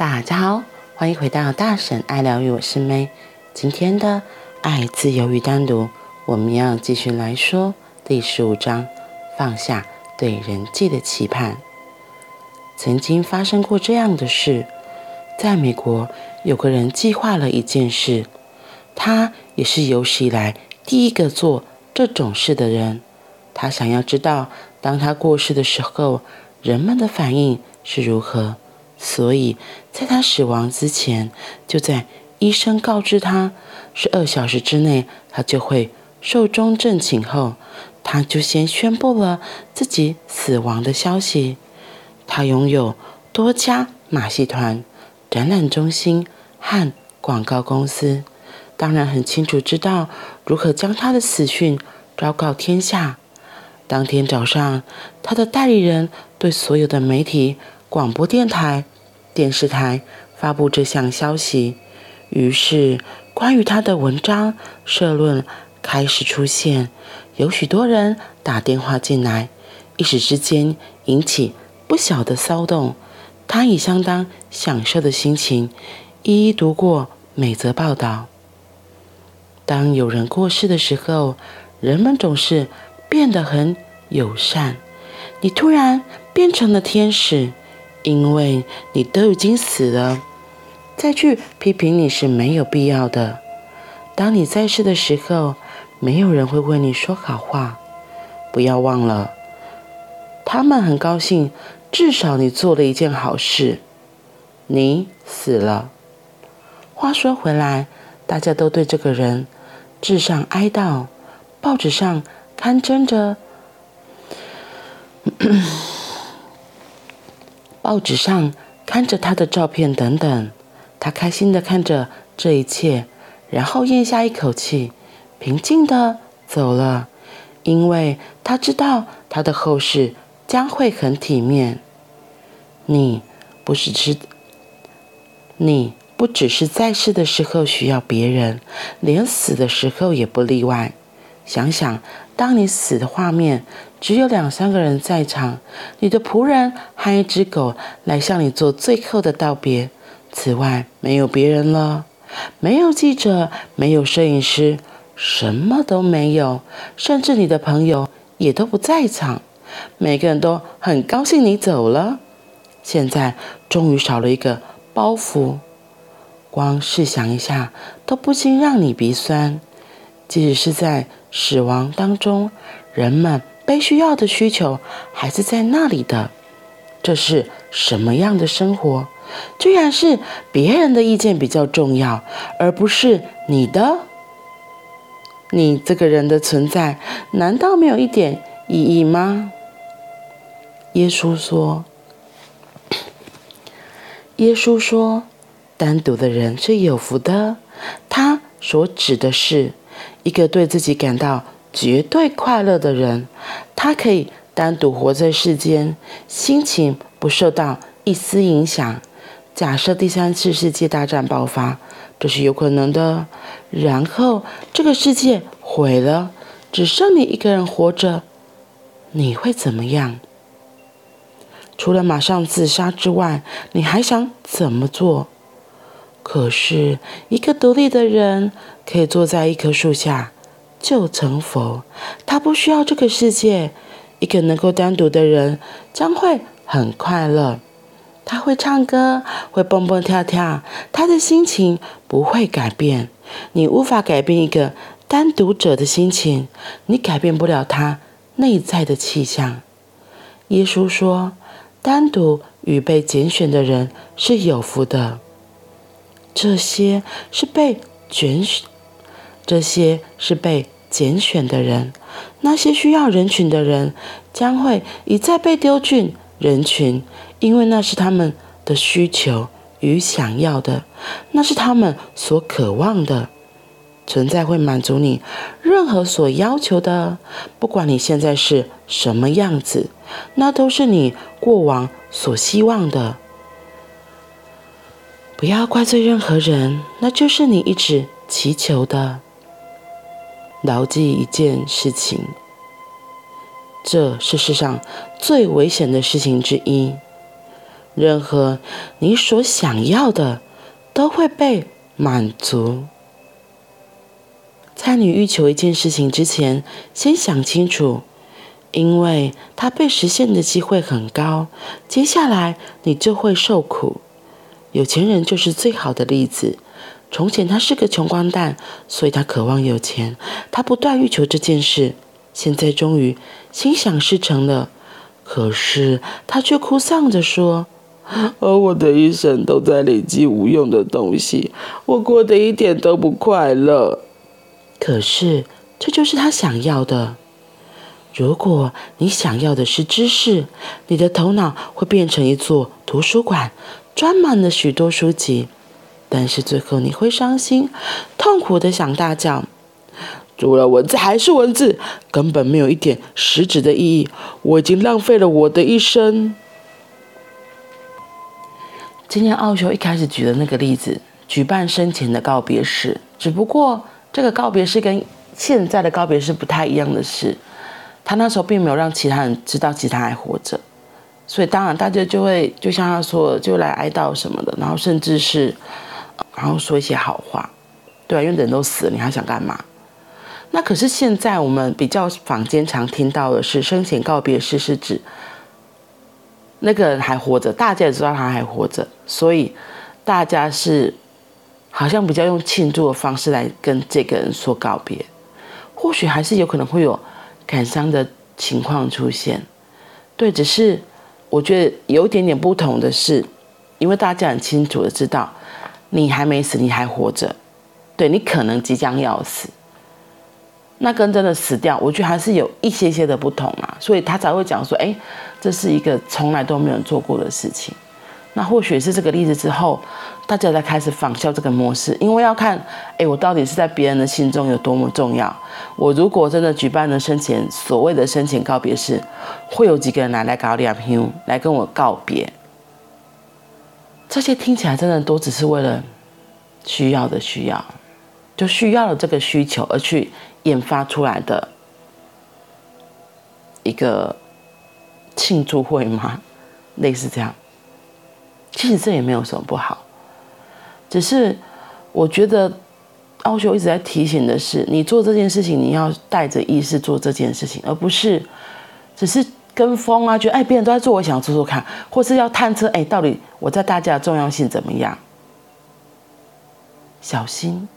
大家好，欢迎回到大婶爱疗愈，我是 May。今天的爱、自由与单独，我们要继续来说第十五章：放下对人际的期盼。曾经发生过这样的事，在美国有个人计划了一件事，他也是有史以来第一个做这种事的人。他想要知道，当他过世的时候，人们的反应是如何。所以，在他死亡之前，就在医生告知他十二小时之内他就会寿终正寝后，他就先宣布了自己死亡的消息。他拥有多家马戏团、展览中心和广告公司，当然很清楚知道如何将他的死讯昭告天下。当天早上，他的代理人对所有的媒体、广播电台、电视台发布这项消息，于是关于他的文章、社论开始出现，有许多人打电话进来，一时之间引起不小的骚动。他以相当享受的心情一一读过每则报道。当有人过世的时候，人们总是变得很友善。你突然变成了天使。因为你都已经死了，再去批评你是没有必要的。当你在世的时候，没有人会为你说好话。不要忘了，他们很高兴，至少你做了一件好事。你死了。话说回来，大家都对这个人致上哀悼，报纸上刊登着。报纸上看着他的照片等等，他开心地看着这一切，然后咽下一口气，平静地走了，因为他知道他的后事将会很体面。你不是只，你不只是在世的时候需要别人，连死的时候也不例外。想想，当你死的画面，只有两三个人在场，你的仆人和一只狗来向你做最后的道别。此外，没有别人了，没有记者，没有摄影师，什么都没有，甚至你的朋友也都不在场。每个人都很高兴你走了。现在终于少了一个包袱，光试想一下，都不禁让你鼻酸。即使是在死亡当中，人们被需要的需求还是在那里的。这是什么样的生活？居然是别人的意见比较重要，而不是你的。你这个人的存在，难道没有一点意义吗？耶稣说：“ 耶稣说，单独的人是有福的。”他所指的是。一个对自己感到绝对快乐的人，他可以单独活在世间，心情不受到一丝影响。假设第三次世界大战爆发，这是有可能的。然后这个世界毁了，只剩你一个人活着，你会怎么样？除了马上自杀之外，你还想怎么做？可是，一个独立的人可以坐在一棵树下就成佛，他不需要这个世界。一个能够单独的人将会很快乐，他会唱歌，会蹦蹦跳跳，他的心情不会改变。你无法改变一个单独者的心情，你改变不了他内在的气象。耶稣说，单独与被拣选的人是有福的。这些是被拣选，这些是被拣选的人。那些需要人群的人，将会一再被丢进人群，因为那是他们的需求与想要的，那是他们所渴望的。存在会满足你任何所要求的，不管你现在是什么样子，那都是你过往所希望的。不要怪罪任何人，那就是你一直祈求的。牢记一件事情，这是世上最危险的事情之一。任何你所想要的都会被满足。在你欲求一件事情之前，先想清楚，因为它被实现的机会很高，接下来你就会受苦。有钱人就是最好的例子。从前他是个穷光蛋，所以他渴望有钱，他不断欲求这件事。现在终于心想事成了，可是他却哭丧着说：“而我的一生都在累积无用的东西，我过得一点都不快乐。”可是，这就是他想要的。如果你想要的是知识，你的头脑会变成一座图书馆，装满了许多书籍。但是最后你会伤心、痛苦的想大叫：“除了文字还是文字，根本没有一点实质的意义。我已经浪费了我的一生。”今天奥修一开始举的那个例子，举办生前的告别式，只不过。这个告别式跟现在的告别式不太一样的是，他那时候并没有让其他人知道其他还活着，所以当然大家就会就像他说，就来哀悼什么的，然后甚至是，然后说一些好话，对啊，因为人都死了，你还想干嘛？那可是现在我们比较坊间常听到的是生前告别式，是指那个人还活着，大家也知道他还活着，所以大家是。好像比较用庆祝的方式来跟这个人说告别，或许还是有可能会有感伤的情况出现。对，只是我觉得有一点点不同的是，因为大家很清楚的知道你还没死，你还活着，对，你可能即将要死，那跟真的死掉，我觉得还是有一些些的不同啊，所以他才会讲说，哎，这是一个从来都没有做过的事情。那或许是这个例子之后，大家才开始仿效这个模式，因为要看，哎，我到底是在别人的心中有多么重要。我如果真的举办了生前所谓的生前告别式，会有几个人来来搞两瓶，来跟我告别。这些听起来真的都只是为了需要的需要，就需要了这个需求而去研发出来的一个庆祝会吗？类似这样。其实这也没有什么不好，只是我觉得奥修一直在提醒的是，你做这件事情，你要带着意识做这件事情，而不是只是跟风啊，觉得哎，别人都在做，我想做做看，或是要探测哎，到底我在大家的重要性怎么样？小心，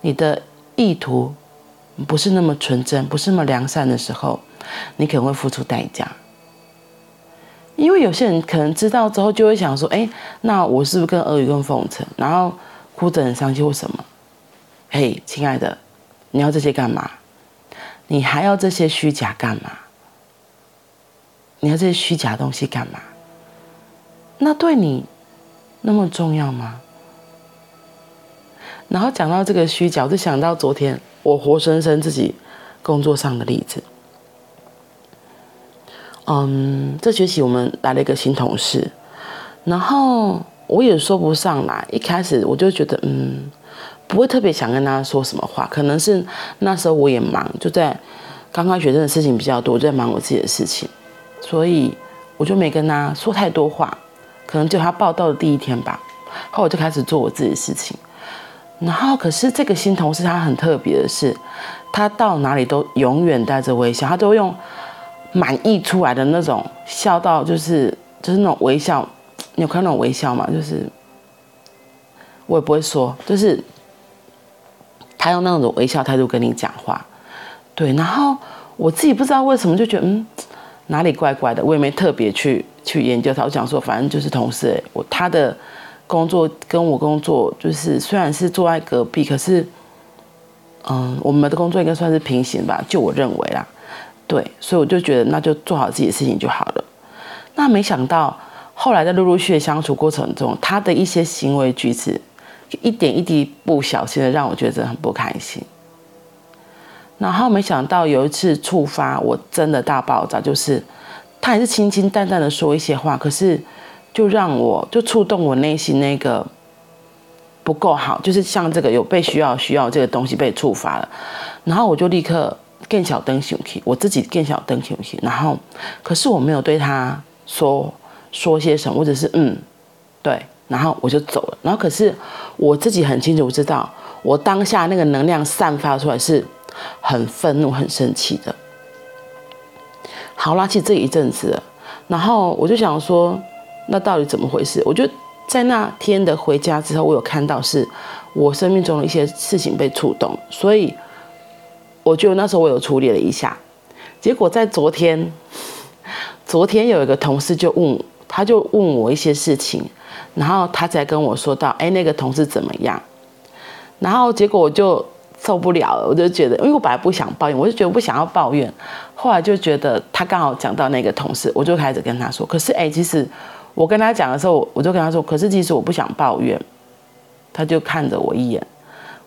你的意图不是那么纯真，不是那么良善的时候，你可能会付出代价。因为有些人可能知道之后就会想说：“哎，那我是不是跟阿谀跟奉承？然后哭着很伤心或什么？”嘿，亲爱的，你要这些干嘛？你还要这些虚假干嘛？你要这些虚假东西干嘛？那对你那么重要吗？然后讲到这个虚假，我就想到昨天我活生生自己工作上的例子。嗯，这学期我们来了一个新同事，然后我也说不上来。一开始我就觉得，嗯，不会特别想跟他说什么话。可能是那时候我也忙，就在刚开学，生的事情比较多，我就在忙我自己的事情，所以我就没跟他说太多话。可能就他报到的第一天吧，后我就开始做我自己的事情。然后，可是这个新同事他很特别的是，他到哪里都永远带着微笑，他都用。满意出来的那种笑到就是就是那种微笑，你有看那种微笑吗？就是我也不会说，就是他用那种微笑态度跟你讲话，对。然后我自己不知道为什么就觉得嗯哪里怪怪的，我也没特别去去研究他。我讲说反正就是同事，欸，我他的工作跟我工作就是虽然是坐在隔壁，可是嗯我们的工作应该算是平行吧，就我认为啦。对，所以我就觉得那就做好自己的事情就好了。那没想到后来在陆陆续续相处过程中，他的一些行为举止，一点一滴不小心的让我觉得很不开心。然后没想到有一次触发我真的大爆炸，就是他还是清清淡淡的说一些话，可是就让我就触动我内心那个不够好，就是像这个有被需要需要这个东西被触发了，然后我就立刻。更小灯熊气，我自己更小灯熊气，然后，可是我没有对他说说些什么，或者是嗯，对，然后我就走了。然后可是我自己很清楚知道，我当下那个能量散发出来是很愤怒、很生气的。好啦，其实这一阵子，然后我就想说，那到底怎么回事？我就在那天的回家之后，我有看到是我生命中的一些事情被触动，所以我就那时候我有处理了一下。结果在昨天，昨天有一个同事就问，他就问我一些事情，然后他才跟我说到，哎，那个同事怎么样？然后结果我就。受不了了，我就觉得，因为我本来不想抱怨，我就觉得不想要抱怨。后来就觉得他刚好讲到那个同事，我就开始跟他说。可是，哎，其实我跟他讲的时候，我就跟他说，可是其实我不想抱怨。他就看着我一眼，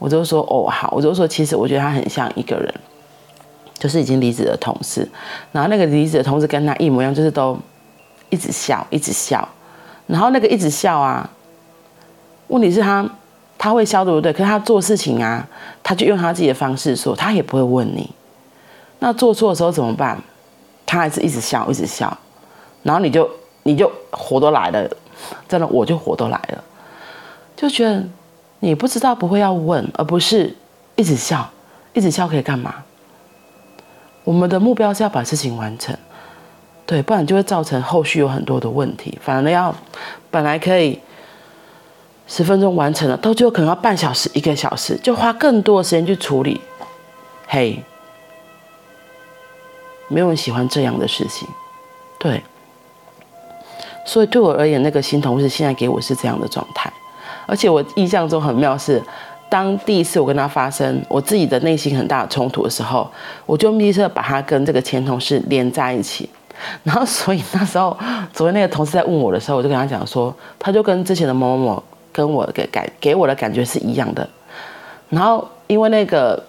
我就说，哦，好。我就说，其实我觉得他很像一个人，就是已经离职的同事。然后那个离职的同事跟他一模一样，就是都一直笑，一直笑。然后那个一直笑啊，问题是他。他会笑对不对？可是他做事情啊，他就用他自己的方式说，他也不会问你。那做错的时候怎么办？他还是一直笑，一直笑，然后你就你就火都来了，真的我就火都来了，就觉得你不知道不会要问，而不是一直笑，一直笑可以干嘛？我们的目标是要把事情完成，对，不然就会造成后续有很多的问题。反而要本来可以。十分钟完成了，到最后可能要半小时、一个小时，就花更多的时间去处理。嘿，没有人喜欢这样的事情，对。所以对我而言，那个新同事现在给我是这样的状态，而且我印象中很妙是，当第一次我跟他发生我自己的内心很大的冲突的时候，我就立刻把他跟这个前同事连在一起。然后，所以那时候昨天那个同事在问我的时候，我就跟他讲说，他就跟之前的某某某。跟我给感给我的感觉是一样的，然后因为那个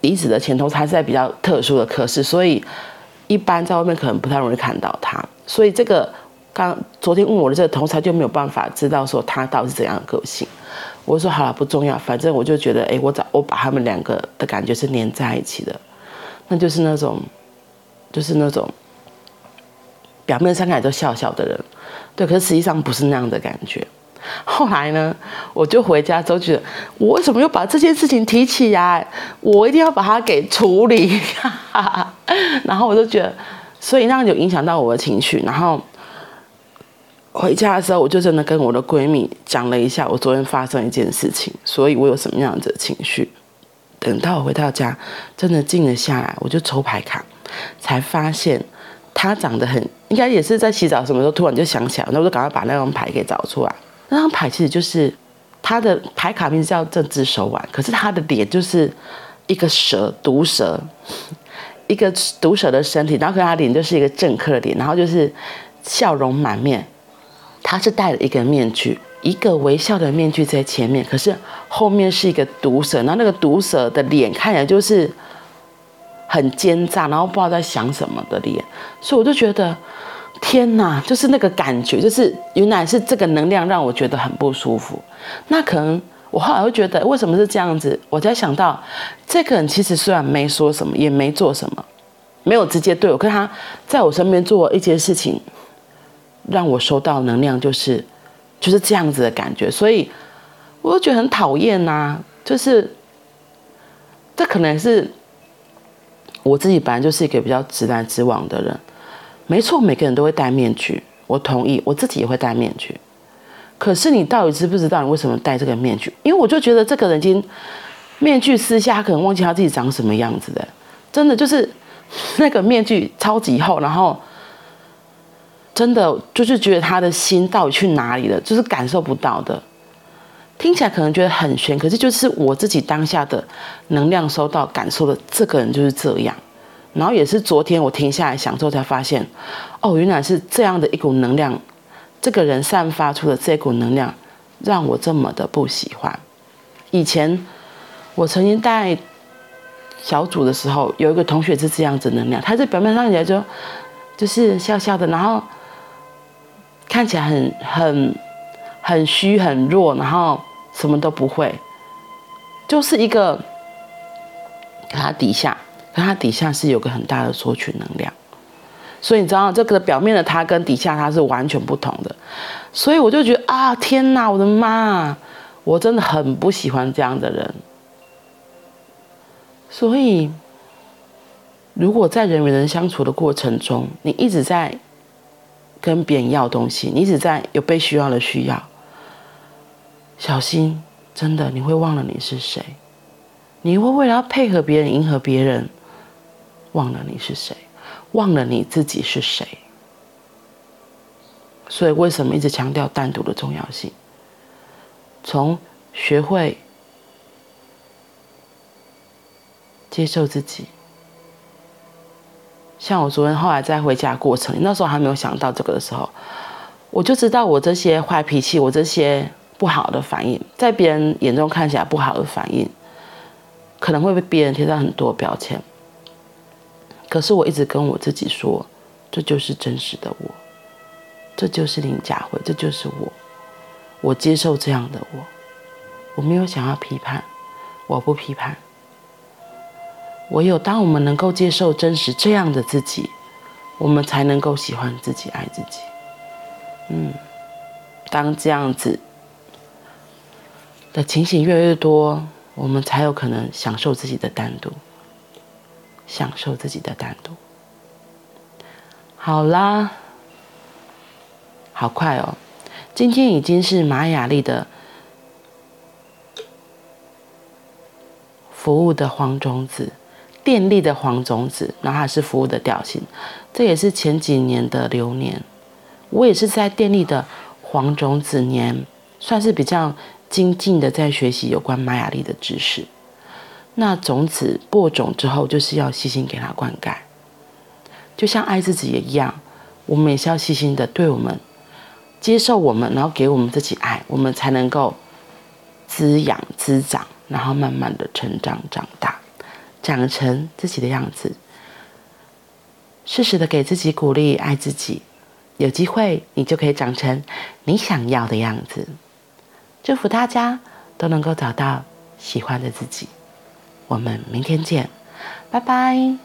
离职的前同事他是在比较特殊的科室，所以一般在外面可能不太容易看到他，所以这个刚昨天问我的这个同事他就没有办法知道说他到底是怎样的个性。我说好了，不重要，反正我就觉得，哎，我找我把他们两个的感觉是连在一起的，那就是那种就是那种表面上看都笑笑的人，对，可是实际上不是那样的感觉。后来呢，我就回家之后觉得，我为什么又把这件事情提起来？我一定要把它给处理。然后我就觉得，所以那样就影响到我的情绪。然后回家的时候，我就真的跟我的闺蜜讲了一下我昨天发生一件事情，所以我有什么样子的情绪。等到我回到家，真的静了下来，我就抽牌卡，才发现它长得很，应该也是在洗澡什么时候突然就想起来，那我就赶快把那张牌给找出来。那张牌其实就是他的牌卡名字叫这只手腕，可是他的脸就是一个蛇，毒蛇，一个毒蛇的身体，然后可是他脸就是一个政客的脸，然后就是笑容满面。他是戴了一个面具，一个微笑的面具在前面，可是后面是一个毒蛇，然后那个毒蛇的脸看起来就是很奸诈，然后不知道在想什么的脸，所以我就觉得。天哪，就是那个感觉，就是原来是这个能量让我觉得很不舒服。那可能我后来会觉得，为什么是这样子？我才想到，这个人其实虽然没说什么，也没做什么，没有直接对我，可是他在我身边做一件事情，让我收到能量，就是就是这样子的感觉。所以我就觉得很讨厌呐，就是这可能是我自己本来就是一个比较直来直往的人。没错，每个人都会戴面具，我同意，我自己也会戴面具。可是你到底知不知道你为什么戴这个面具？因为我就觉得这个人已经面具撕下，可能忘记他自己长什么样子的，真的就是 那个面具超级厚，然后真的就是觉得他的心到底去哪里了，就是感受不到的。听起来可能觉得很玄，可是就是我自己当下的能量收到感受的，这个人就是这样。然后也是昨天我停下来想之后才发现，哦，原来是这样的一股能量，这个人散发出的这股能量让我这么的不喜欢。以前我曾经带小组的时候，有一个同学是这样子能量，他在表面上起来就就是笑笑的，然后看起来很很很虚很弱，然后什么都不会，就是一个他底下。可它底下是有个很大的索取能量，所以你知道这个表面的他跟底下他是完全不同的。所以我就觉得啊，天哪，我的妈，我真的很不喜欢这样的人。所以，如果在人与人相处的过程中，你一直在跟别人要东西，你只在有被需要的需要，小心，真的你会忘了你是谁。你会为了要配合别人、迎合别人，忘了你是谁，忘了你自己是谁。所以，为什么一直强调单独的重要性？从学会接受自己，像我昨天后来在回家过程，那时候还没有想到这个的时候，我就知道我这些坏脾气，我这些不好的反应，在别人眼中看起来不好的反应。可能会被别人贴上很多标签，可是我一直跟我自己说，这就是真实的我，这就是林佳慧，这就是我，我接受这样的我，我没有想要批判，我不批判。唯有当我们能够接受真实这样的自己，我们才能够喜欢自己、爱自己。嗯，当这样子的情形越来越多。我们才有可能享受自己的单独，享受自己的单独。好啦，好快哦！今天已经是玛雅历的服务的黄种子，电力的黄种子，然后还是服务的调性。这也是前几年的流年，我也是在电力的黄种子年，算是比较。精进的在学习有关玛雅历的知识，那种子播种之后，就是要细心给它灌溉，就像爱自己也一样，我们也是要细心的对我们，接受我们，然后给我们自己爱，我们才能够滋养滋长，然后慢慢的成长长大，长成自己的样子。适时的给自己鼓励，爱自己，有机会你就可以长成你想要的样子。祝福大家都能够找到喜欢的自己。我们明天见，拜拜。